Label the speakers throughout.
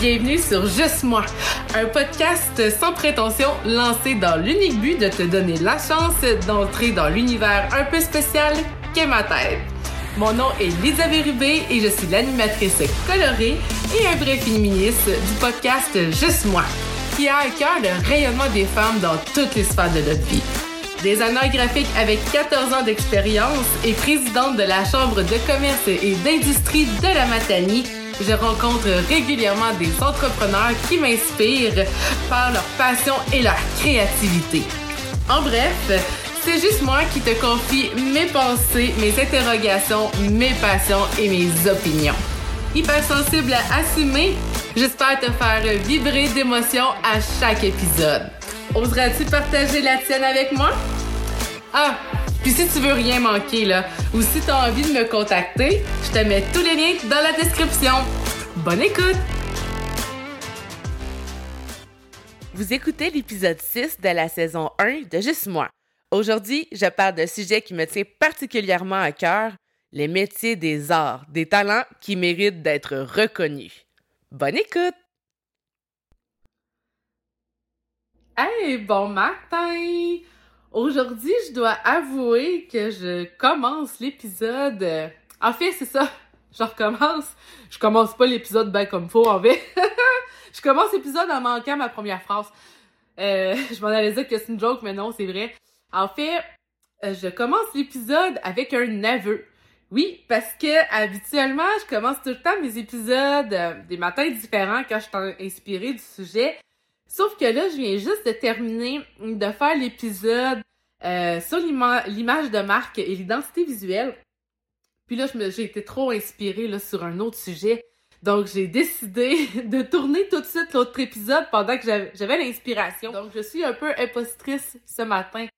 Speaker 1: Bienvenue sur Juste moi, un podcast sans prétention lancé dans l'unique but de te donner la chance d'entrer dans l'univers un peu spécial qu'est ma tête. Mon nom est Lisa Rubé et je suis l'animatrice colorée et un vrai féministe du podcast Juste moi, qui a à cœur le rayonnement des femmes dans toutes les sphères de notre vie. Designer graphique avec 14 ans d'expérience et présidente de la Chambre de commerce et d'industrie de la Matanie, je rencontre régulièrement des entrepreneurs qui m'inspirent par leur passion et leur créativité. En bref, c'est juste moi qui te confie mes pensées, mes interrogations, mes passions et mes opinions. Hyper sensible à assumer, j'espère te faire vibrer d'émotions à chaque épisode. Oseras-tu partager la tienne avec moi? Ah, puis si tu veux rien manquer, là, ou si tu as envie de me contacter, je te mets tous les liens dans la description. Bonne écoute! Vous écoutez l'épisode 6 de la saison 1 de Juste moi. Aujourd'hui, je parle d'un sujet qui me tient particulièrement à cœur, les métiers des arts, des talents qui méritent d'être reconnus. Bonne écoute! Hey, bon matin! Aujourd'hui, je dois avouer que je commence l'épisode. Euh, en fait, c'est ça. Je recommence. Je commence pas l'épisode bien comme faut, en fait. je commence l'épisode en manquant ma première phrase. Euh, je m'en allais dire que c'est une joke, mais non, c'est vrai. En fait, euh, je commence l'épisode avec un aveu. Oui, parce que habituellement, je commence tout le temps mes épisodes des matins différents quand je suis inspirée du sujet. Sauf que là, je viens juste de terminer de faire l'épisode euh, sur l'image de marque et l'identité visuelle. Puis là, j'ai été trop inspirée là, sur un autre sujet. Donc, j'ai décidé de tourner tout de suite l'autre épisode pendant que j'avais l'inspiration. Donc, je suis un peu impostrice ce matin.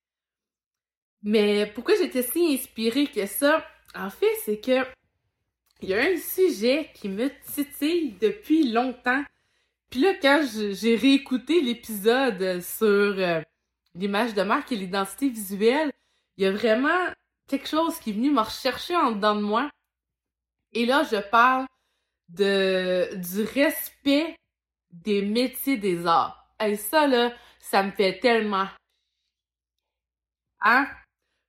Speaker 1: Mais pourquoi j'étais si inspirée que ça? En fait, c'est que il y a un sujet qui me titille depuis longtemps. Puis là, quand j'ai réécouté l'épisode sur euh, l'image de marque et l'identité visuelle, il y a vraiment quelque chose qui est venu me rechercher en dedans de moi. Et là, je parle de du respect des métiers des arts. Et ça, là, ça me fait tellement... Hein?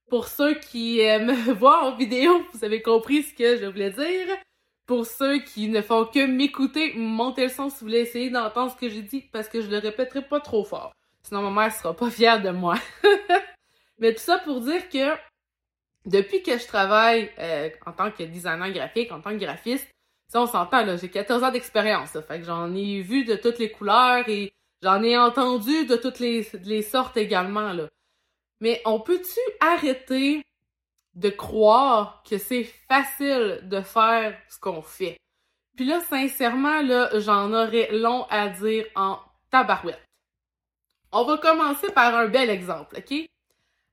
Speaker 1: Pour ceux qui euh, me voient en vidéo, vous avez compris ce que je voulais dire. Pour ceux qui ne font que m'écouter, montez le son si vous voulez essayer d'entendre ce que j'ai dit parce que je le répéterai pas trop fort. Sinon, ma mère sera pas fière de moi. Mais tout ça pour dire que depuis que je travaille euh, en tant que designer graphique, en tant que graphiste, ça on s'entend là, j'ai 14 ans d'expérience, fait que j'en ai vu de toutes les couleurs et j'en ai entendu de toutes les, les sortes également là. Mais on peut-tu arrêter de croire que c'est facile de faire ce qu'on fait. Puis là, sincèrement, là, j'en aurais long à dire en tabarouette. On va commencer par un bel exemple, OK?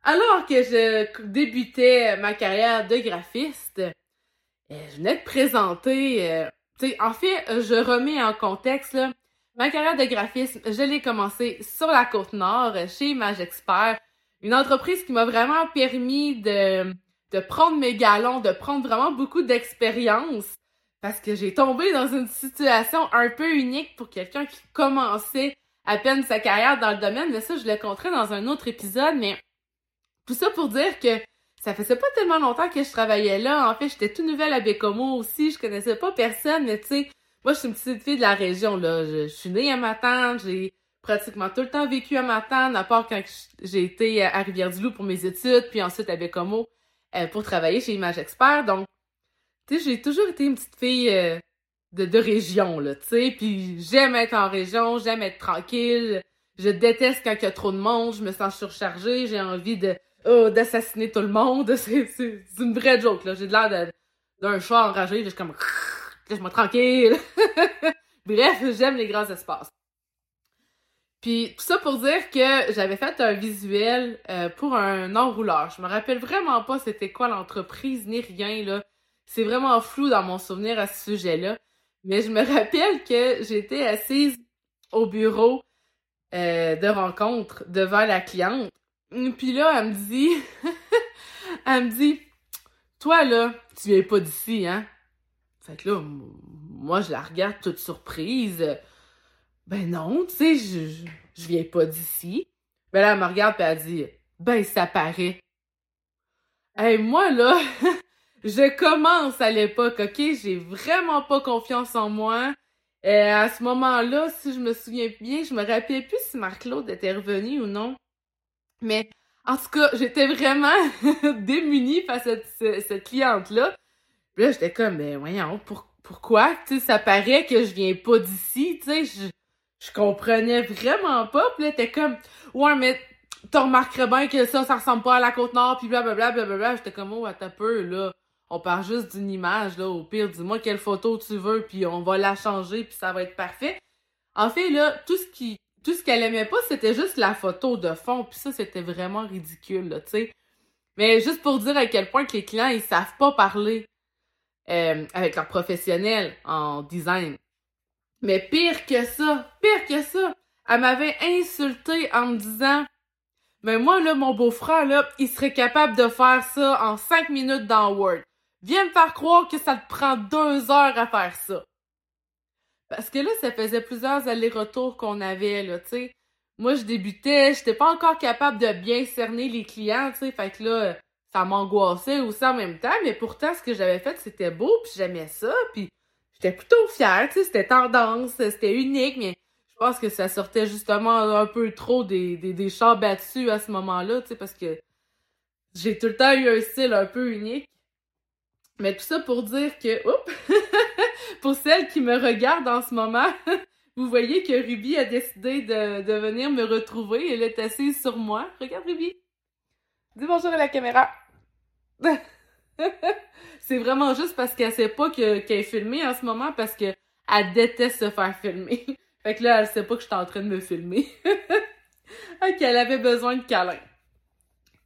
Speaker 1: Alors que je débutais ma carrière de graphiste, euh, je venais de présenter, euh, en fait, je remets en contexte, là, ma carrière de graphiste, je l'ai commencé sur la côte nord, chez Image Expert, une entreprise qui m'a vraiment permis de de prendre mes galons, de prendre vraiment beaucoup d'expérience parce que j'ai tombé dans une situation un peu unique pour quelqu'un qui commençait à peine sa carrière dans le domaine, mais ça, je le compterai dans un autre épisode, mais tout ça pour dire que ça faisait pas tellement longtemps que je travaillais là. En fait, j'étais tout nouvelle à Bécomo aussi, je connaissais pas personne, mais tu sais, moi, je suis une petite fille de la région, là. Je, suis née à Matane, j'ai pratiquement tout le temps vécu à Matane, à part quand j'ai été à Rivière-du-Loup pour mes études, puis ensuite à Bécomo. Euh, pour travailler chez Image Expert. Donc, tu sais, j'ai toujours été une petite fille euh, de, de région, là, tu sais. Puis j'aime être en région, j'aime être tranquille. Je déteste quand il y a trop de monde, je me sens surchargée, j'ai envie de oh, d'assassiner tout le monde. C'est une vraie joke, là. J'ai de l'air d'un chat enragé, je suis comme laisse-moi tranquille. Bref, j'aime les grands espaces. Puis tout ça pour dire que j'avais fait un visuel euh, pour un enrouleur. Je me rappelle vraiment pas c'était quoi l'entreprise ni rien là. C'est vraiment flou dans mon souvenir à ce sujet-là. Mais je me rappelle que j'étais assise au bureau euh, de rencontre devant la cliente. Puis là, elle me dit, elle me dit, toi là, tu viens pas d'ici, hein? Fait que là, moi, je la regarde toute surprise. Ben non, tu sais, je, je, viens pas d'ici. Ben là, elle me regarde et elle dit, ben ça paraît. Hey, moi, là, je commence à l'époque, ok? J'ai vraiment pas confiance en moi. Euh, à ce moment-là, si je me souviens bien, je me rappelais plus si Marc-Claude était revenu ou non. Mais en tout cas, j'étais vraiment démunie face à cette, cliente-là. Puis là, j'étais comme, ben voyons, pourquoi? Tu sais, ça paraît que je viens pas d'ici, tu sais, je, comprenais vraiment pas. Puis là, t'es comme, ouais, mais t'as remarquerais bien que ça, ça ressemble pas à la Côte-Nord, puis blablabla, blablabla. J'étais comme, oh, attends peu, là. On part juste d'une image, là. Au pire, dis-moi quelle photo tu veux, puis on va la changer, puis ça va être parfait. En fait, là, tout ce qui, tout ce qu'elle aimait pas, c'était juste la photo de fond, puis ça, c'était vraiment ridicule, là, tu sais. Mais juste pour dire à quel point que les clients, ils savent pas parler euh, avec leurs professionnels en design. Mais pire que ça, pire que ça, elle m'avait insulté en me disant Mais moi, là, mon beau-frère, là, il serait capable de faire ça en cinq minutes dans Word. Viens me faire croire que ça te prend deux heures à faire ça. Parce que là, ça faisait plusieurs allers-retours qu'on avait, là, tu sais. Moi, je débutais, j'étais pas encore capable de bien cerner les clients, tu sais. Fait que là, ça m'angoissait aussi en même temps. Mais pourtant, ce que j'avais fait, c'était beau, puis j'aimais ça, puis j'étais plutôt fière, tu sais. C'était tendance, c'était unique, mais je pense que ça sortait justement un peu trop des, des, des chars battus à ce moment-là, tu sais, parce que j'ai tout le temps eu un style un peu unique. Mais tout ça pour dire que, oups, pour celles qui me regardent en ce moment, vous voyez que Ruby a décidé de, de venir me retrouver. Elle est assise sur moi. Regarde Ruby. Dis bonjour à la caméra. c'est vraiment juste parce qu'elle sait pas qu'elle est filmée en ce moment parce qu'elle déteste se faire filmer. fait que là, elle sait pas que je suis en train de me filmer. qu'elle avait besoin de câlin.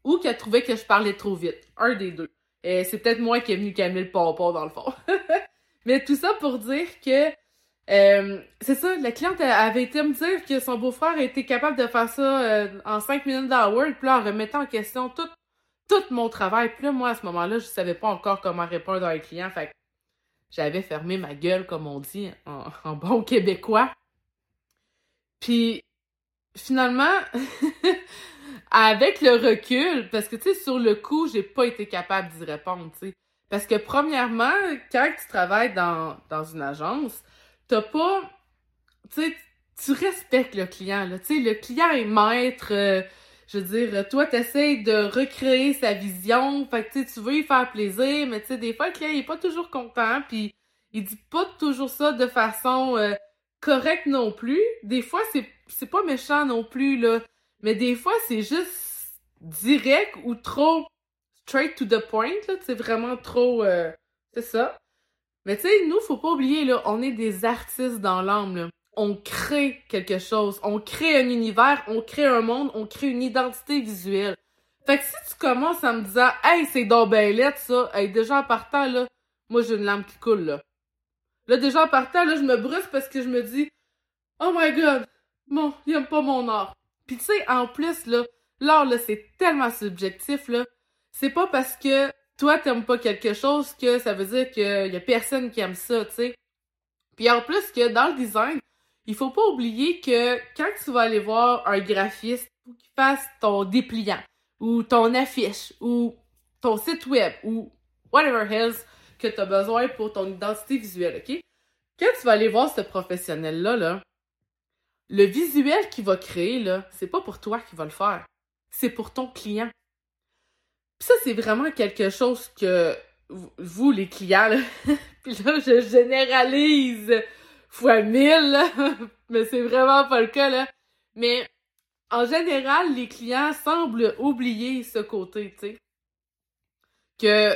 Speaker 1: Ou qu'elle trouvait que je parlais trop vite. Un des deux. Et c'est peut-être moi qui ai venu calmer le pompon dans le fond. Mais tout ça pour dire que euh, c'est ça, la cliente avait été me dire que son beau-frère était capable de faire ça euh, en cinq minutes dans Word, puis là, en remettant en question tout, tout mon travail. Puis là, moi, à ce moment-là, je savais pas encore comment répondre à un client. Fait que j'avais fermé ma gueule, comme on dit en, bon québécois. Puis finalement, avec le recul, parce que, tu sais, sur le coup, j'ai pas été capable d'y répondre, tu sais. Parce que, premièrement, quand tu travailles dans, dans une agence, t'as pas... Tu sais, tu respectes le client, là. Tu sais, le client est maître... Euh, je veux dire, toi, t'essayes de recréer sa vision, fait que, tu veux lui faire plaisir, mais tu sais, des fois, le client, il est pas toujours content, puis il dit pas toujours ça de façon euh, correcte non plus. Des fois, c'est, pas méchant non plus, là. Mais des fois, c'est juste direct ou trop straight to the point, là. C'est vraiment trop... Euh, c'est ça. Mais tu sais, nous, faut pas oublier, là, on est des artistes dans l'âme, là. On crée quelque chose. On crée un univers, on crée un monde, on crée une identité visuelle. Fait que si tu commences en me disant « Hey, c'est dans ça! » Hey, déjà en partant, là, moi, j'ai une lame qui coule, là. Là, déjà en partant, là, je me brûle parce que je me dis « Oh my God! Bon, il aime pas mon art. » Puis tu sais, en plus, là, l'art, là, c'est tellement subjectif, là. C'est pas parce que toi, t'aimes pas quelque chose que ça veut dire qu'il y a personne qui aime ça, tu sais. Puis en plus que dans le design, il faut pas oublier que quand tu vas aller voir un graphiste pour qu'il fasse ton dépliant, ou ton affiche, ou ton site web, ou whatever else que tu as besoin pour ton identité visuelle, OK? Quand tu vas aller voir ce professionnel-là, là, le visuel qu'il va créer, là, c'est pas pour toi qu'il va le faire. C'est pour ton client. Puis ça, c'est vraiment quelque chose que vous, les clients, puis là, je généralise fois mille, mais c'est vraiment pas le cas, là. Mais en général, les clients semblent oublier ce côté, tu sais. Que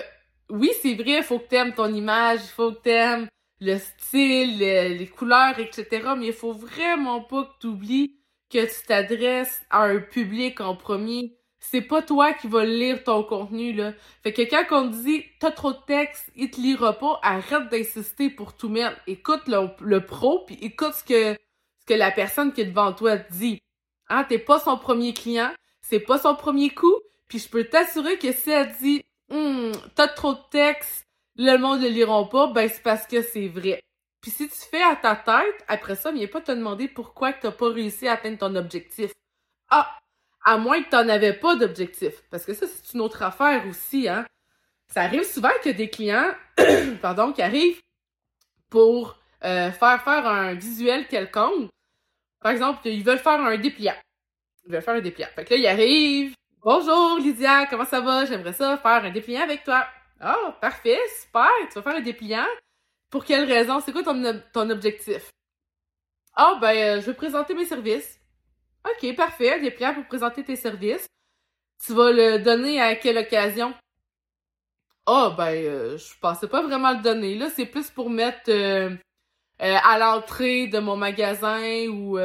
Speaker 1: oui, c'est vrai, il faut que t'aimes ton image, il faut que t'aimes le style, les, couleurs, etc. Mais il faut vraiment pas que tu oublies que tu t'adresses à un public en premier. C'est pas toi qui vas lire ton contenu, là. Fait que quand on te dit t'as trop de texte, il te lira pas, arrête d'insister pour tout mettre. Écoute le, pro, puis écoute ce que, ce la personne qui est devant toi te dit. Hein, t'es pas son premier client, c'est pas son premier coup, puis je peux t'assurer que si elle dit hum, t'as trop de texte, le monde ne liront pas, ben c'est parce que c'est vrai. Puis si tu fais à ta tête, après ça, viens pas te demander pourquoi tu n'as pas réussi à atteindre ton objectif. Ah, à moins que tu n'en avais pas d'objectif. Parce que ça, c'est une autre affaire aussi, hein. Ça arrive souvent que des clients, pardon, qui arrivent pour euh, faire faire un visuel quelconque. Par exemple, ils veulent faire un dépliant. Ils veulent faire un dépliant. Fait que là, ils arrivent. Bonjour Lydia, comment ça va? J'aimerais ça faire un dépliant avec toi. Ah, oh, parfait, super, tu vas faire un dépliant. Pour quelle raison? C'est quoi ton, ton objectif? Ah, oh, ben, euh, je veux présenter mes services. Ok, parfait, un dépliant pour présenter tes services. Tu vas le donner à quelle occasion? Ah, oh, ben, euh, je pensais pas vraiment le donner. Là, c'est plus pour mettre euh, à l'entrée de mon magasin ou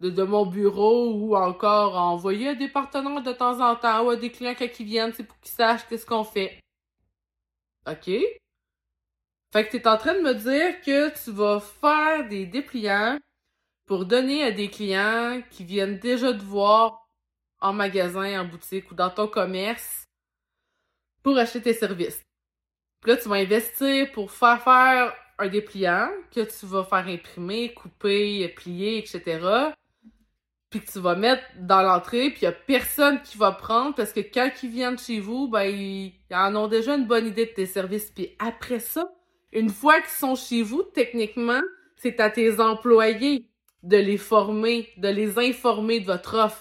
Speaker 1: de, mon bureau ou encore envoyer à des partenaires de temps en temps ou à des clients qui viennent, c'est pour qu'ils sachent qu'est-ce qu'on fait. OK? Fait que t'es en train de me dire que tu vas faire des dépliants pour donner à des clients qui viennent déjà te voir en magasin, en boutique ou dans ton commerce pour acheter tes services. Puis là, tu vas investir pour faire faire un dépliant que tu vas faire imprimer, couper, plier, etc puis que tu vas mettre dans l'entrée, puis il y a personne qui va prendre parce que quand ils viennent chez vous, ben ils, en ont déjà une bonne idée de tes services. Puis après ça, une fois qu'ils sont chez vous, techniquement, c'est à tes employés de les former, de les informer de votre offre.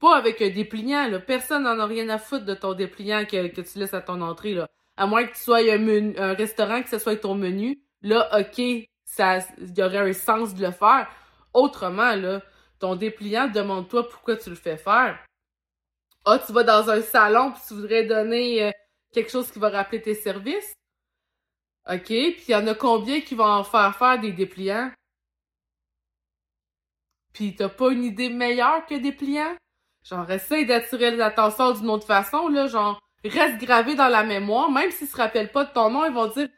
Speaker 1: Pas avec un dépliant. Personne n'en a rien à foutre de ton dépliant que, tu laisses à ton entrée, là. À moins que tu sois un, un restaurant, que ce soit ton menu. Là, OK, ça, il y aurait un sens de le faire. Autrement, là, ton dépliant, demande-toi pourquoi tu le fais faire. Ah, tu vas dans un salon puis tu voudrais donner euh, quelque chose qui va rappeler tes services? OK, puis il y en a combien qui vont en faire faire des dépliants? Puis t'as pas une idée meilleure que dépliants? Genre, essaye d'attirer l'attention d'une autre façon, là, genre, reste gravé dans la mémoire, même s'ils se rappellent pas de ton nom, ils vont dire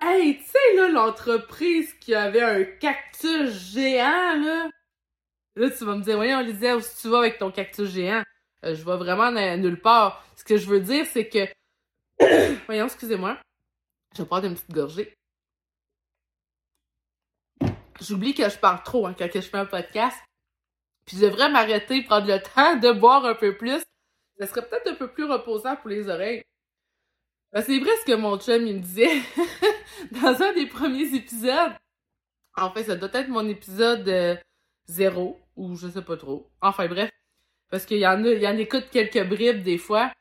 Speaker 1: Hey, tu sais, là, l'entreprise qui avait un cactus géant, là, Là, tu vas me dire, voyons, Lydia, où tu vas avec ton cactus géant? Euh, je vais vraiment nulle part. Ce que je veux dire, c'est que... voyons, excusez-moi. Je vais prendre une petite gorgée. J'oublie que je parle trop hein, quand je fais un podcast. Puis je devrais m'arrêter, prendre le temps de boire un peu plus. Ça serait peut-être un peu plus reposant pour les oreilles. Ben, c'est vrai ce que mon chum il me disait dans un des premiers épisodes. En fait, ça doit être mon épisode euh, zéro, ou je sais pas trop. Enfin bref. Parce qu'il y en a, il y en écoute quelques bribes des fois.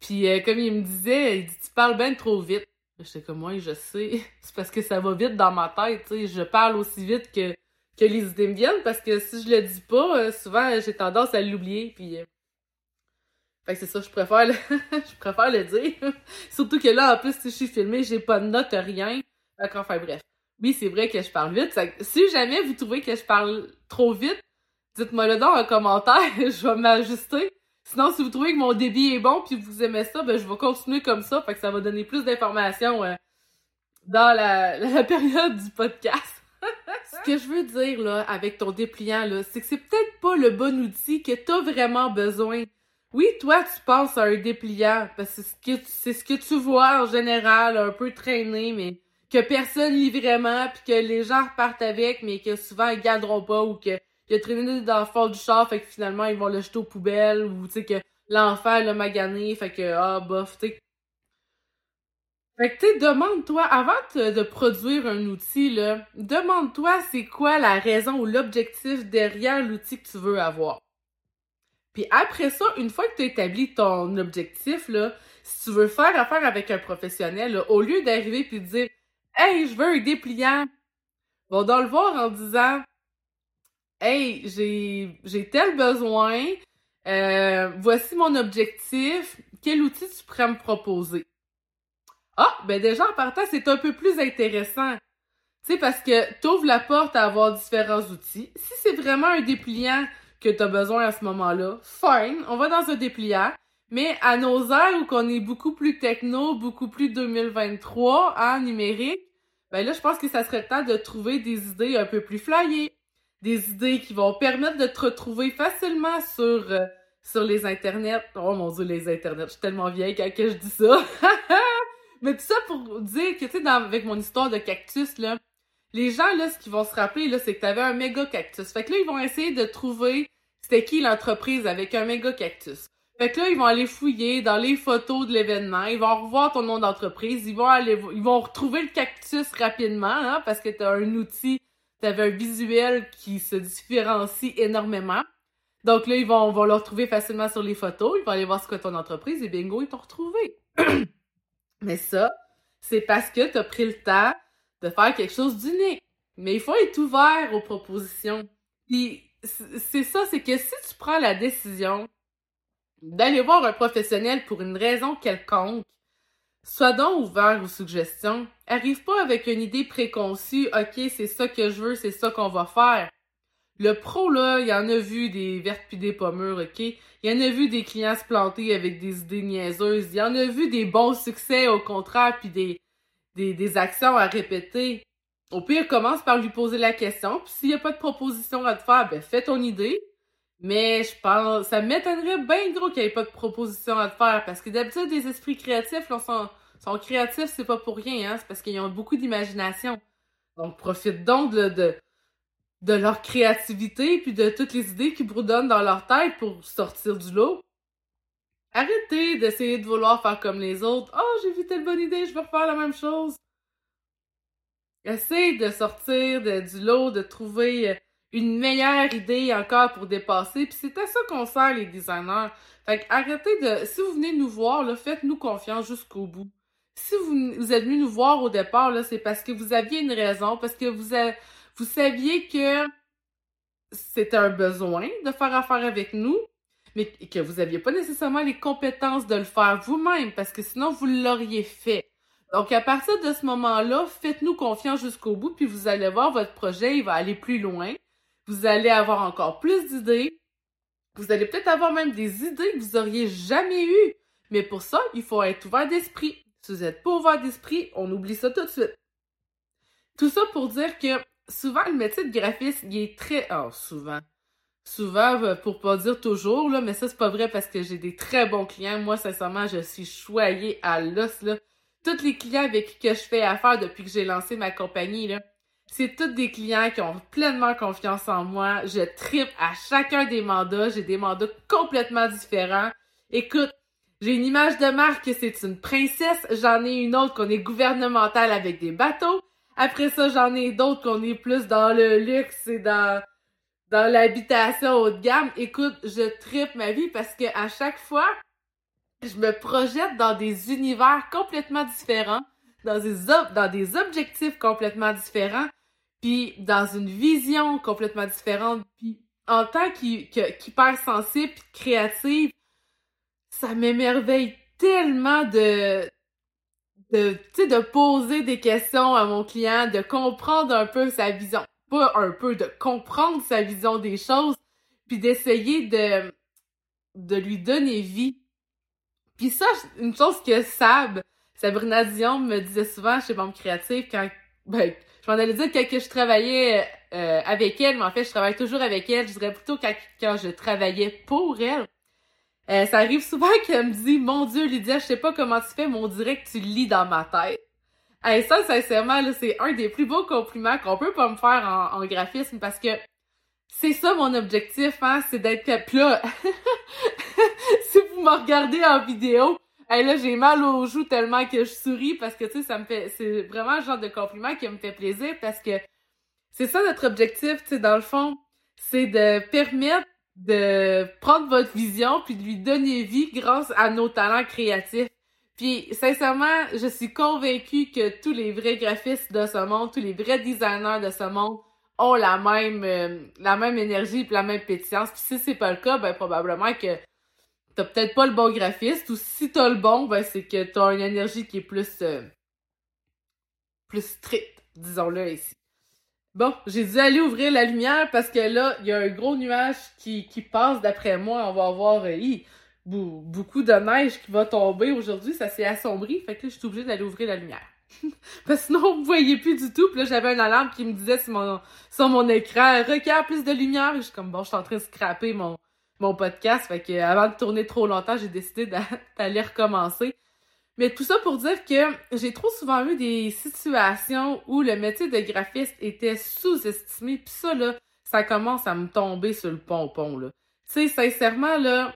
Speaker 1: Puis euh, comme il me disait, il dit tu parles bien trop vite. J'étais comme moi, je sais. C'est parce que ça va vite dans ma tête, tu sais. Je parle aussi vite que, que les idées me viennent parce que si je le dis pas, euh, souvent j'ai tendance à l'oublier. Puis euh, fait que c'est ça, je préfère le... je préfère le dire. Surtout que là, en plus, si je suis filmée, j'ai pas de notes, rien. Fait enfin bref oui, c'est vrai que je parle vite. Si jamais vous trouvez que je parle trop vite, dites-moi le dans en commentaire, je vais m'ajuster. Sinon, si vous trouvez que mon débit est bon puis vous aimez ça, ben je vais continuer comme ça, fait que ça va donner plus d'informations euh, dans la, période du podcast. Ce que je veux dire là avec ton dépliant là, c'est que c'est peut-être pas le bon outil que t'as vraiment besoin. Oui, toi, tu penses à un dépliant parce que c'est ce que tu vois en général, un peu traîné, mais que personne lit vraiment, puis que les gens repartent avec, mais que souvent ils garderont pas, ou que il a traîné dans le fond du char, fait que finalement ils vont le jeter aux poubelles, ou tu sais que l'enfant l'a magané, fait que ah bof, tu Fait que tu demande-toi, avant de produire un outil, là, demande-toi c'est quoi la raison ou l'objectif derrière l'outil que tu veux avoir. Puis après ça, une fois que tu as établi ton objectif, là, si tu veux faire affaire avec un professionnel, au lieu d'arriver puis de dire Hey, je veux un dépliant. Bon, dans le voir en disant Hey, j'ai, tel besoin. Euh, voici mon objectif. Quel outil tu pourrais me proposer? Ah, ben déjà en partant, c'est un peu plus intéressant. Tu sais, parce que t'ouvres la porte à avoir différents outils. Si c'est vraiment un dépliant que tu as besoin à ce moment-là, fine, on va dans un dépliant. Mais à nos heures où qu'on est beaucoup plus techno, beaucoup plus 2023 en numérique, ben là, je pense que ça serait le temps de trouver des idées un peu plus flyées, des idées qui vont permettre de te retrouver facilement sur, euh, sur les internets. Oh mon dieu, les internets, je suis tellement vieille quand que je dis ça. Mais tout ça pour dire que, tu sais, avec mon histoire de cactus, là, les gens, là, ce qu'ils vont se rappeler, là, c'est que t'avais un méga cactus. Fait que là, ils vont essayer de trouver c'était qui l'entreprise avec un méga cactus. Fait que là, ils vont aller fouiller dans les photos de l'événement, ils vont revoir ton nom d'entreprise, ils vont aller, ils vont retrouver le cactus rapidement, hein, parce que t'as un outil, t'avais un visuel qui se différencie énormément. Donc là, ils vont, vont le retrouver facilement sur les photos, ils vont aller voir ce que ton entreprise et bingo, ils t'ont retrouvé. Mais ça, c'est parce que t'as pris le temps de faire quelque chose d'unique. Mais il faut être ouvert aux propositions. Puis c'est ça, c'est que si tu prends la décision d'aller voir un professionnel pour une raison quelconque, sois donc ouvert aux suggestions. Arrive pas avec une idée préconçue, ok, c'est ça que je veux, c'est ça qu'on va faire. Le pro, là, il en a vu des vertes puis des pommures, ok? Il en a vu des clients se planter avec des idées niaiseuses. Il en a vu des bons succès, au contraire, puis des, des, des actions à répéter. Au pire, commence par lui poser la question, puis s'il n'y a pas de proposition à te faire, ben fais ton idée. Mais je pense, ça m'étonnerait bien gros qu'il n'y ait pas de proposition à te faire, parce que d'habitude, les esprits créatifs, là, sont, sont créatifs, c'est pas pour rien, hein, c'est parce qu'ils ont beaucoup d'imagination. Donc, profite donc de, de, leur créativité, puis de toutes les idées qu'ils bourdonnent dans leur tête pour sortir du lot. Arrêtez d'essayer de vouloir faire comme les autres. Oh, j'ai vu telle bonne idée, je vais refaire la même chose. Essaye de sortir de, du lot, de trouver euh, une meilleure idée encore pour dépasser. Puis c'est à ça qu'on sert les designers. Fait que arrêtez de. Si vous venez nous voir, là, faites-nous confiance jusqu'au bout. Si vous, vous, êtes venu nous voir au départ, c'est parce que vous aviez une raison, parce que vous, vous saviez que c'était un besoin de faire affaire avec nous, mais que vous n'aviez pas nécessairement les compétences de le faire vous-même, parce que sinon vous l'auriez fait. Donc, à partir de ce moment-là, faites-nous confiance jusqu'au bout, puis vous allez voir, votre projet, il va aller plus loin. Vous allez avoir encore plus d'idées. Vous allez peut-être avoir même des idées que vous auriez jamais eues. Mais pour ça, il faut être ouvert d'esprit. Si vous n'êtes pas ouvert d'esprit, on oublie ça tout de suite. Tout ça pour dire que souvent, le métier de graphiste, il est très... Oh, souvent. Souvent, euh, pour pas dire toujours, là, mais ça, c'est pas vrai parce que j'ai des très bons clients. Moi, sincèrement, je suis choyée à l'os, là tous les clients avec qui je fais affaire depuis que j'ai lancé ma compagnie, là, c'est tous des clients qui ont pleinement confiance en moi. Je tripe à chacun des mandats. J'ai des mandats complètement différents. Écoute, j'ai une image de marque que c'est une princesse. J'en ai une autre qu'on est gouvernementale avec des bateaux. Après ça, j'en ai d'autres qu'on est plus dans le luxe et dans, l'habitation haut de gamme. Écoute, je tripe ma vie parce que à chaque fois, je me projette dans des univers complètement différents, dans des, dans des objectifs complètement différents, puis dans une vision complètement différente. Puis en tant qu'hypersensible puis créative, ça m'émerveille tellement de de, de poser des questions à mon client, de comprendre un peu sa vision, pas un peu, de comprendre sa vision des choses, puis d'essayer de, de lui donner vie. Puis ça, une chose que Sab, Sabrina Dion me disait souvent chez Bombe Créative, quand, ben, je m'en allais dire quand je travaillais euh, avec elle, mais en fait, je travaille toujours avec elle. Je dirais plutôt quand, quand je travaillais pour elle. Euh, ça arrive souvent qu'elle me dit, mon Dieu, Lydia, je sais pas comment tu fais, mais on dirait que tu lis dans ma tête. Et ça, sincèrement, c'est un des plus beaux compliments qu'on peut pas me faire en, en graphisme parce que c'est ça mon objectif, hein, c'est d'être là. si vous me regardez en vidéo, hey, là j'ai mal aux joues tellement que je souris parce que tu sais ça me fait c'est vraiment le genre de compliment qui me fait plaisir parce que c'est ça notre objectif, tu sais dans le fond, c'est de permettre de prendre votre vision puis de lui donner vie grâce à nos talents créatifs. Puis sincèrement, je suis convaincue que tous les vrais graphistes de ce monde, tous les vrais designers de ce monde ont la même euh, la même énergie et la même pétillance. Puis si c'est pas le cas, ben probablement que t'as peut-être pas le bon graphiste ou si t'as le bon, ben c'est que t'as une énergie qui est plus euh, plus stricte, disons-le ici. Bon, j'ai dû aller ouvrir la lumière parce que là, il y a un gros nuage qui, qui passe d'après moi. On va avoir euh, beaucoup de neige qui va tomber aujourd'hui. Ça s'est assombri. Fait que là, je suis obligée d'aller ouvrir la lumière. Parce que sinon, vous voyez plus du tout. Puis là, j'avais une alarme qui me disait sur mon, sur mon écran, requiert plus de lumière. Et je suis comme, bon, je suis en train de scraper mon, mon podcast. Fait que avant de tourner trop longtemps, j'ai décidé d'aller recommencer. Mais tout ça pour dire que j'ai trop souvent eu des situations où le métier de graphiste était sous-estimé, puis ça, là, ça commence à me tomber sur le pompon, là. Tu sais, sincèrement, là,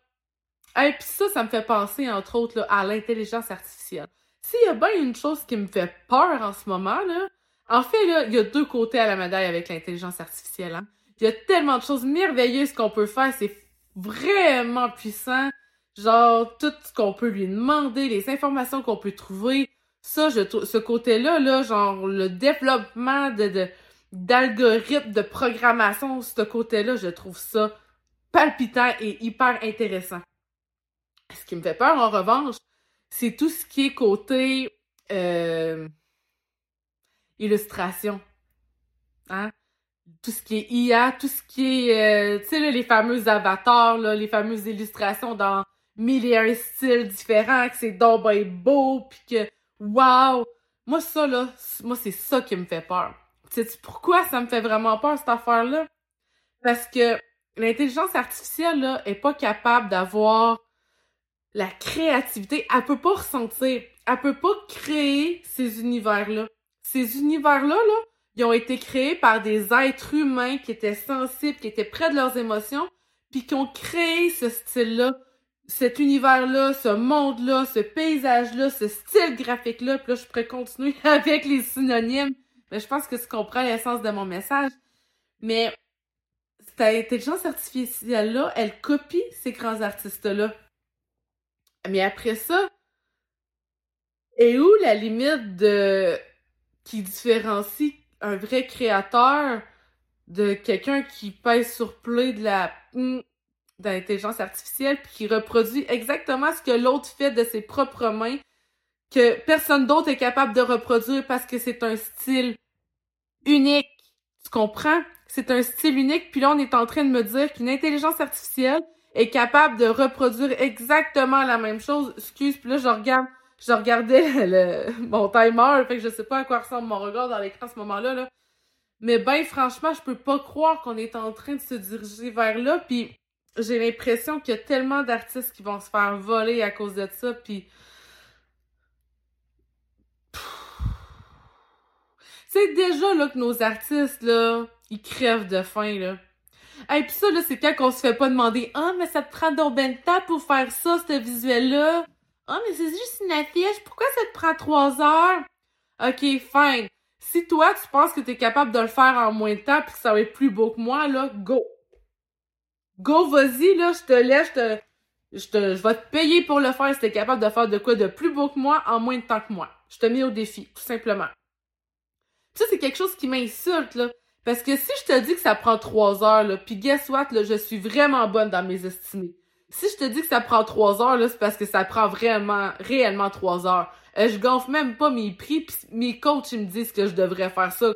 Speaker 1: et puis ça, ça me fait penser, entre autres, là, à l'intelligence artificielle. S'il y a bien une chose qui me fait peur en ce moment, là, en fait, là, il y a deux côtés à la médaille avec l'intelligence artificielle. Hein. Il y a tellement de choses merveilleuses qu'on peut faire, c'est vraiment puissant. Genre, tout ce qu'on peut lui demander, les informations qu'on peut trouver. Ça, je ce côté-là, là, genre, le développement de d'algorithmes de programmation, ce côté-là, je trouve ça palpitant et hyper intéressant. Ce qui me fait peur, en revanche, c'est tout ce qui est côté euh, illustration. Hein? Tout ce qui est IA, tout ce qui est, euh, tu sais, les fameux avatars, là, les fameuses illustrations dans mille et un styles différents, que c'est donc ben beau, puis que, wow! Moi, ça, là, moi, c'est ça qui me fait peur. Sais-tu pourquoi ça me fait vraiment peur, cette affaire-là? Parce que l'intelligence artificielle, là, est pas capable d'avoir la créativité. Elle peut pas ressentir. Elle peut pas créer ces univers-là. Ces univers-là, là, ils ont été créés par des êtres humains qui étaient sensibles, qui étaient près de leurs émotions, puis qui ont créé ce style-là, cet univers-là, ce monde-là, ce paysage-là, ce style graphique-là. Puis là, je pourrais continuer avec les synonymes, mais je pense que tu comprends l'essence de mon message. Mais cette intelligence artificielle-là, elle copie ces grands artistes-là. Mais après ça, est où la limite de qui différencie un vrai créateur de quelqu'un qui pèse sur play de la hmm, d'intelligence artificielle puis qui reproduit exactement ce que l'autre fait de ses propres mains que personne d'autre est capable de reproduire parce que c'est un style unique. Tu comprends? C'est un style unique puis là on est en train de me dire qu'une intelligence artificielle est capable de reproduire exactement la même chose. Excuse, puis là, je regarde, je regardais le, mon timer, fait que je sais pas à quoi ressemble mon regard dans l'écran à ce moment-là, là. Mais ben, franchement, je peux pas croire qu'on est en train de se diriger vers là, puis j'ai l'impression qu'il y a tellement d'artistes qui vont se faire voler à cause de ça, puis... C'est déjà là que nos artistes, là, ils crèvent de faim, là. Et puis ça, là, c'est quand qu'on se fait pas demander Ah, mais ça te prend donc ben de temps pour faire ça, ce visuel-là. Ah, mais c'est juste une affiche. Pourquoi ça te prend trois heures? Ok, fine. Si toi, tu penses que t'es capable de le faire en moins de temps puis que ça va être plus beau que moi, là, go. Go, vas-y, là, je te laisse, je te, je te, je vais te payer pour le faire si t'es capable de faire de quoi de plus beau que moi en moins de temps que moi. Je te mets au défi, tout simplement. ça, c'est quelque chose qui m'insulte, là. Parce que si je te dis que ça prend trois heures, là, puis guess what, là, je suis vraiment bonne dans mes estimés. Si je te dis que ça prend trois heures, là, c'est parce que ça prend vraiment, réellement trois heures. Euh, je gonfle même pas mes prix, pis mes coachs, ils me disent que je devrais faire ça.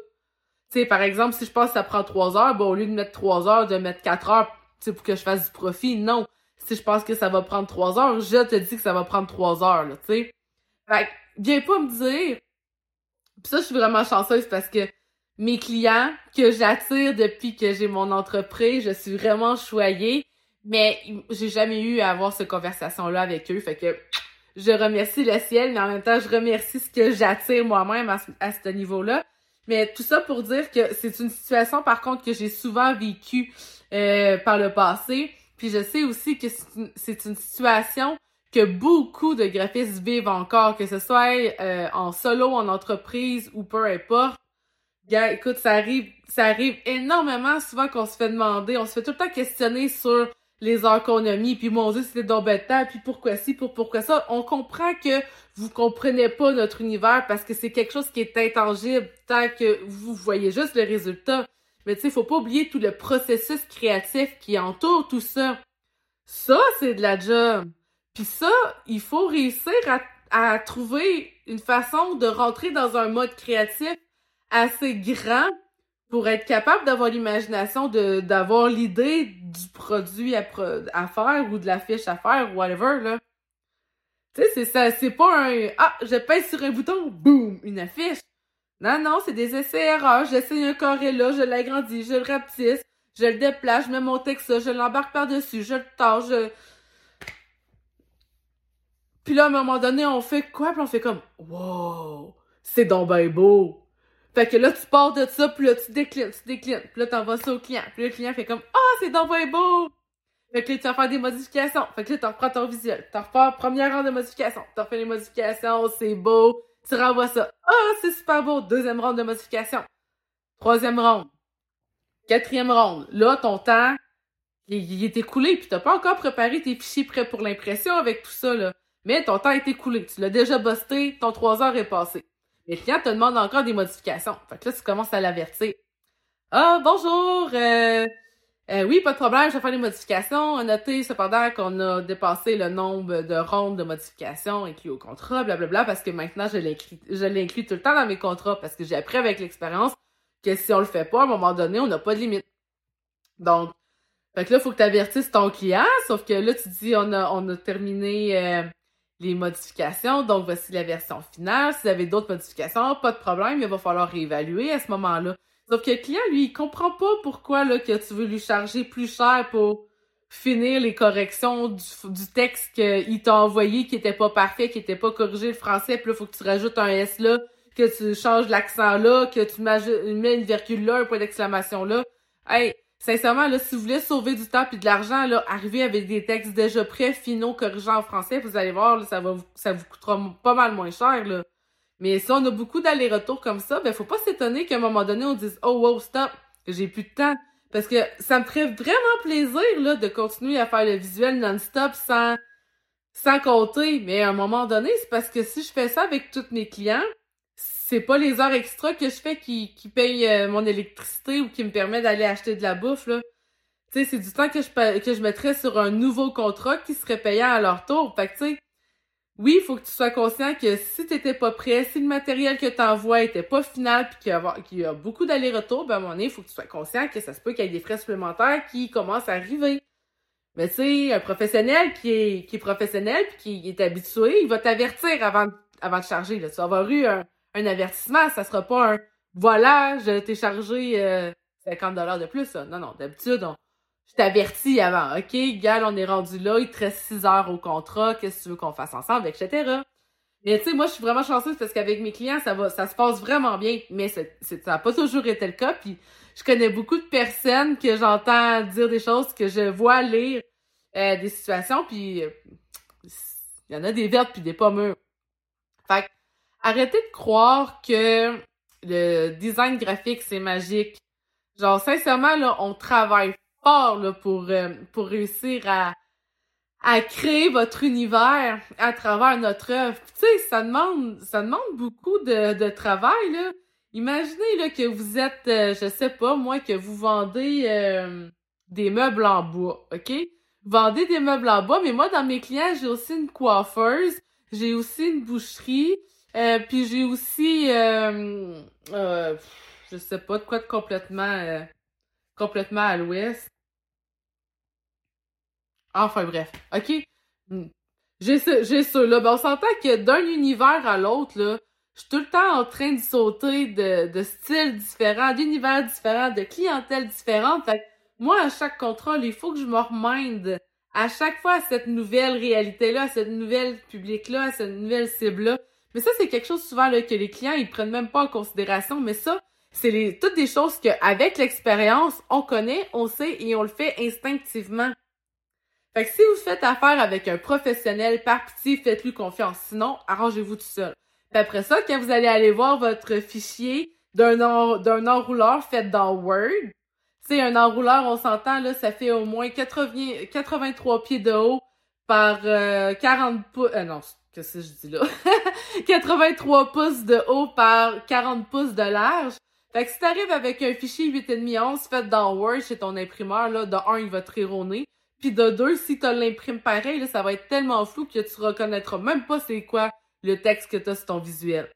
Speaker 1: Tu sais, par exemple, si je pense que ça prend trois heures, bon, au lieu de mettre trois heures, de mettre quatre heures, tu pour que je fasse du profit, non. Si je pense que ça va prendre trois heures, je te dis que ça va prendre trois heures, là, tu sais. Fait que, viens pas me dire... Pis ça, je suis vraiment chanceuse parce que mes clients que j'attire depuis que j'ai mon entreprise. Je suis vraiment choyée, mais j'ai jamais eu à avoir cette conversation-là avec eux. Fait que je remercie le ciel, mais en même temps, je remercie ce que j'attire moi-même à, ce niveau-là. Mais tout ça pour dire que c'est une situation, par contre, que j'ai souvent vécue euh, par le passé. Puis je sais aussi que c'est une, situation que beaucoup de graphistes vivent encore, que ce soit euh, en solo, en entreprise ou peu importe écoute, ça arrive, ça arrive énormément souvent qu'on se fait demander, on se fait tout le temps questionner sur les heures qu'on a mis, puis mon dieu, c'était donc puis pourquoi ci, pour pourquoi ça? On comprend que vous comprenez pas notre univers parce que c'est quelque chose qui est intangible tant que vous voyez juste le résultat. Mais tu sais, faut pas oublier tout le processus créatif qui entoure tout ça. Ça, c'est de la job. Puis ça, il faut réussir à, à trouver une façon de rentrer dans un mode créatif assez grand pour être capable d'avoir l'imagination d'avoir l'idée du produit à, faire ou de l'affiche à faire whatever là. Tu sais c'est ça c'est pas un ah je pèse sur un bouton boum une affiche. Non non, c'est des essais erreurs, j'essaie un carré là, je l'agrandis, je le rapetisse, je le déplace, je mets mon texte je l'embarque par-dessus, je le tords, je Puis là, à un moment donné, on fait quoi? Puis on fait comme, wow, c'est donc ben beau. Fait que là, tu pars de ça, puis là, tu déclines, tu déclines. Puis là, t'envoies ça au client. Puis le client fait comme, ah, oh, c'est ben beau. Fait que là, tu vas faire des modifications. Fait que là, tu reprends ton visuel. Tu repars première ronde de modifications. Tu refais les modifications, c'est beau. Tu renvoies ça. Ah, oh, c'est super beau. Deuxième ronde de modification. Troisième ronde. Quatrième ronde. Là, ton temps, il, est écoulé, puis t'as pas encore préparé tes fichiers prêts pour l'impression avec tout ça, là. Mais ton temps est écoulé. Tu l'as déjà busté, ton 3 heures est passé. Mais le client te demande encore des modifications. Fait que là, tu commences à l'avertir. Ah, bonjour! Euh, euh, oui, pas de problème, je vais faire des modifications. Notez cependant qu'on a dépassé le nombre de rondes de modifications inclus au contrat, blablabla, parce que maintenant, je l'inclus, tout le temps dans mes contrats, parce que j'ai appris avec l'expérience que si on le fait pas, à un moment donné, on n'a pas de limite. Donc, fait que là, faut que tu avertisses ton client, sauf que là, tu dis, on a, on a terminé euh, les modifications, donc voici la version finale. Si vous avez d'autres modifications, pas de problème, il va falloir réévaluer à ce moment-là. Sauf que le client, lui, il comprend pas pourquoi là, que tu veux lui charger plus cher pour finir les corrections du, texte qu'il t'a envoyé qui était pas parfait, qui était pas corrigé le français, puis là, faut que tu rajoutes un S là, que tu changes l'accent là, que tu mets une virgule là, un point d'exclamation là. Hey, sincèrement, là, si vous voulez sauver du temps et de l'argent, là, arriver avec des textes déjà prêts, finaux, corrigeants en français, vous allez voir, ça va vous, ça vous coûtera pas mal moins cher, là. Mais si on a beaucoup d'allers-retours comme ça, ben, faut pas s'étonner qu'à un moment donné, on dise, oh, wow, stop, j'ai plus de temps. Parce que ça me ferait vraiment plaisir, là, de continuer à faire le visuel non-stop sans, sans compter. Mais à un moment donné, c'est parce que si je fais ça avec tous mes clients, c'est pas les heures extra que je fais qui, qui payent euh, mon électricité ou qui me permet d'aller acheter de la bouffe, là. Tu c'est du temps que je, que mettrais sur un nouveau contrat qui serait payant à leur tour. Fait que, tu sais, oui, il faut que tu sois conscient que si t'étais pas prêt, si le matériel que t'envoies était pas final puis qu'il y, a, beaucoup d'allers-retours, ben à un moment donné, il faut que tu sois conscient que ça se peut qu'il y ait des frais supplémentaires qui commencent à arriver. Mais tu un professionnel qui est, qui est professionnel puis qui est habitué, il va t'avertir avant, avant de charger. Là. Tu vas avoir eu un, un avertissement, ça sera pas un voilà, je t'ai chargé euh, 50 dollars de plus. Non, non, d'habitude, on, je t'avertis avant. OK, gal, on est rendu là, il te reste 6 heures au contrat, qu'est-ce que tu veux qu'on fasse ensemble, etc. Mais tu sais, moi, je suis vraiment chanceuse parce qu'avec mes clients, ça va, ça se passe vraiment bien, mais c'est, ça n'a pas toujours été le cas. Puis je connais beaucoup de personnes que j'entends dire des choses, que je vois lire euh, des situations, puis euh, il y en a des vertes puis des pas mûres. Fait arrêtez de croire que le design graphique, c'est magique. Genre, sincèrement, là, on travaille fort là, pour, euh, pour réussir à, à créer votre univers à travers notre œuvre. Tu sais, ça demande, ça demande beaucoup de, de travail, là. Imaginez là, que vous êtes, euh, je sais pas, moi, que vous vendez euh, des meubles en bois, OK? Vendez des meubles en bois, mais moi, dans mes clients, j'ai aussi une coiffeuse, j'ai aussi une boucherie, euh, puis j'ai aussi, euh, euh, je sais pas, de quoi de complètement, euh, complètement à l'ouest. Enfin bref, ok? Hmm. J'ai ça, j'ai ça. Là, ben, on s'entend que d'un univers à l'autre, là, je suis tout le temps en train de sauter de, de styles différents, d'univers différents, de clientèles différentes. Fait moi, à chaque contrôle, il faut que je me reminde à chaque fois à cette nouvelle réalité-là, à cette nouvelle public-là, à cette nouvelle cible-là. Mais ça, c'est quelque chose souvent là, que les clients, ils prennent même pas en considération. Mais ça, c'est les, toutes des choses qu'avec l'expérience, on connaît, on sait et on le fait instinctivement. Fait que si vous faites affaire avec un professionnel, par pitié, faites-lui confiance. Sinon, arrangez-vous tout seul. Puis après ça, quand vous allez aller voir votre fichier d'un d'un enrouleur fait dans Word, c'est un enrouleur, on s'entend, là, ça fait au moins 80, 83 pieds de haut par 40 euh, pouces. Euh, non, Qu'est-ce que je dis là? 83 pouces de haut par 40 pouces de large. Fait que si t'arrives avec un fichier 8,5 11 fait dans Word chez ton imprimeur, là, de un, il va te rironner. Puis de deux, si t'as l'imprime pareil, ça va être tellement flou que tu reconnaîtras même pas c'est quoi le texte que t'as sur ton visuel.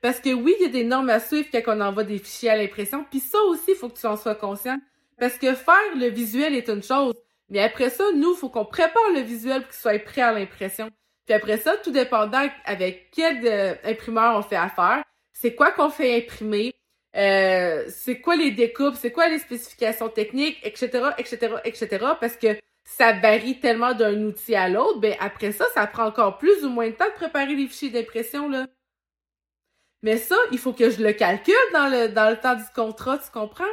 Speaker 1: Parce que oui, il y a des normes à suivre quand on envoie des fichiers à l'impression, puis ça aussi, il faut que tu en sois conscient. Parce que faire le visuel est une chose, mais après ça, nous, faut qu'on prépare le visuel pour qu'il soit prêt à l'impression. Puis après ça, tout dépendant avec quel euh, imprimeur on fait affaire, c'est quoi qu'on fait imprimer, euh, c'est quoi les découpes, c'est quoi les spécifications techniques, etc., etc., etc. Parce que ça varie tellement d'un outil à l'autre, ben après ça, ça prend encore plus ou moins de temps de préparer les fichiers d'impression, là. Mais ça, il faut que je le calcule dans le, dans le temps du contrat, tu comprends?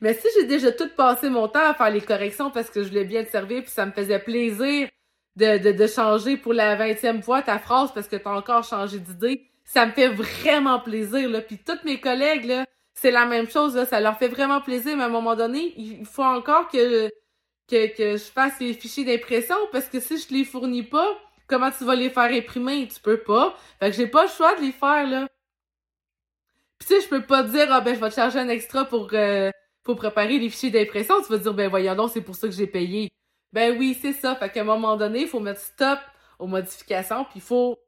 Speaker 1: Mais si j'ai déjà tout passé mon temps à faire les corrections parce que je voulais bien te servir puis ça me faisait plaisir de, de, changer pour la vingtième fois ta phrase parce que t'as encore changé d'idée, ça me fait vraiment plaisir, là. Puis toutes mes collègues, là, c'est la même chose, là. Ça leur fait vraiment plaisir, mais à un moment donné, il faut encore que, que, que je fasse les fichiers d'impression parce que si je les fournis pas, comment tu vas les faire imprimer? Tu peux pas. Fait que j'ai pas le choix de les faire, là. Pis tu sais, je peux pas dire, ah ben, je vais te charger un extra pour, euh, pour préparer les fichiers d'impression. Tu vas dire, ben, voyons donc, c'est pour ça que j'ai payé. Ben oui, c'est ça. Fait qu'à un moment donné, il faut mettre stop aux modifications, puis il faut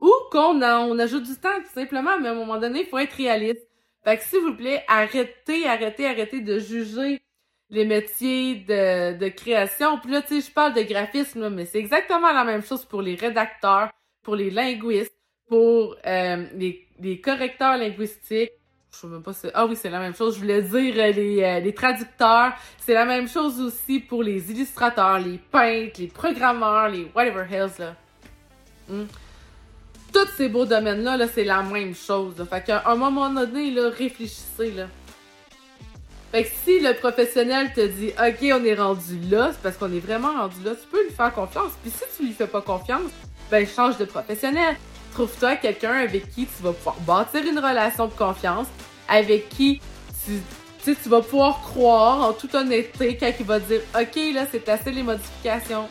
Speaker 1: ou qu'on on ajoute du temps, tout simplement, mais à un moment donné, il faut être réaliste. Fait que s'il vous plaît, arrêtez, arrêtez, arrêtez de juger les métiers de, de création. Puis là, tu sais, je parle de graphisme, mais c'est exactement la même chose pour les rédacteurs, pour les linguistes, pour euh, les, les correcteurs linguistiques. Je sais même pas si... Ah oui, c'est la même chose. Je voulais dire euh, les, euh, les traducteurs. C'est la même chose aussi pour les illustrateurs, les peintres, les programmeurs, les whatever hells, là. Hmm tous ces beaux domaines-là, -là, c'est la même chose. Fait qu'à un moment donné, là, réfléchissez, là. Fait que si le professionnel te dit OK, on est rendu là, c'est parce qu'on est vraiment rendu là, tu peux lui faire confiance. Puis si tu lui fais pas confiance, ben change de professionnel. Trouve-toi quelqu'un avec qui tu vas pouvoir bâtir une relation de confiance, avec qui tu, tu vas pouvoir croire en toute honnêteté quand il va dire OK, là, c'est assez les modifications.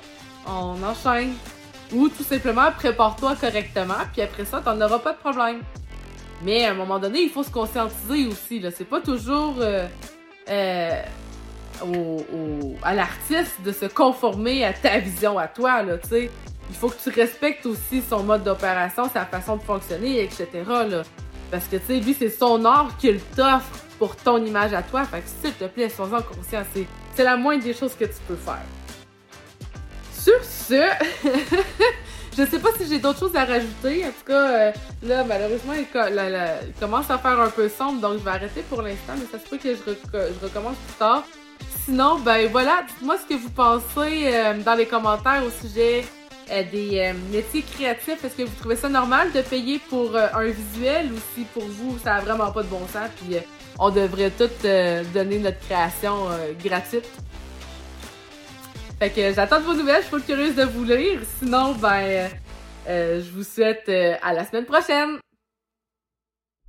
Speaker 1: On enchaîne. Ou tout simplement, prépare-toi correctement, puis après ça, t'en auras pas de problème. Mais à un moment donné, il faut se conscientiser aussi. Là. C'est pas toujours euh, euh, au, à l'artiste de se conformer à ta vision à toi. Là, sais. Il faut que tu respectes aussi son mode d'opération, sa façon de fonctionner, etc. Là. Parce que tu sais, lui, c'est son art qu'il t'offre pour ton image à toi. Fait que s'il te plaît, sois-en conscient. C'est la moindre des choses que tu peux faire. Sur ce, je sais pas si j'ai d'autres choses à rajouter. En tout cas, euh, là, malheureusement, il, commence à faire un peu sombre, donc je vais arrêter pour l'instant, mais ça se peut que je, recommence plus tard. Sinon, ben voilà, dites-moi ce que vous pensez euh, dans les commentaires au sujet des métiers créatifs. Est-ce que vous trouvez ça normal de payer pour un visuel ou si pour vous, ça a vraiment pas de bon sens, puis on devrait tout donner notre création gratuite? Fait que j'attends de vos nouvelles, je suis curieuse de vous lire. Sinon, ben, euh, je vous souhaite euh, à la semaine prochaine!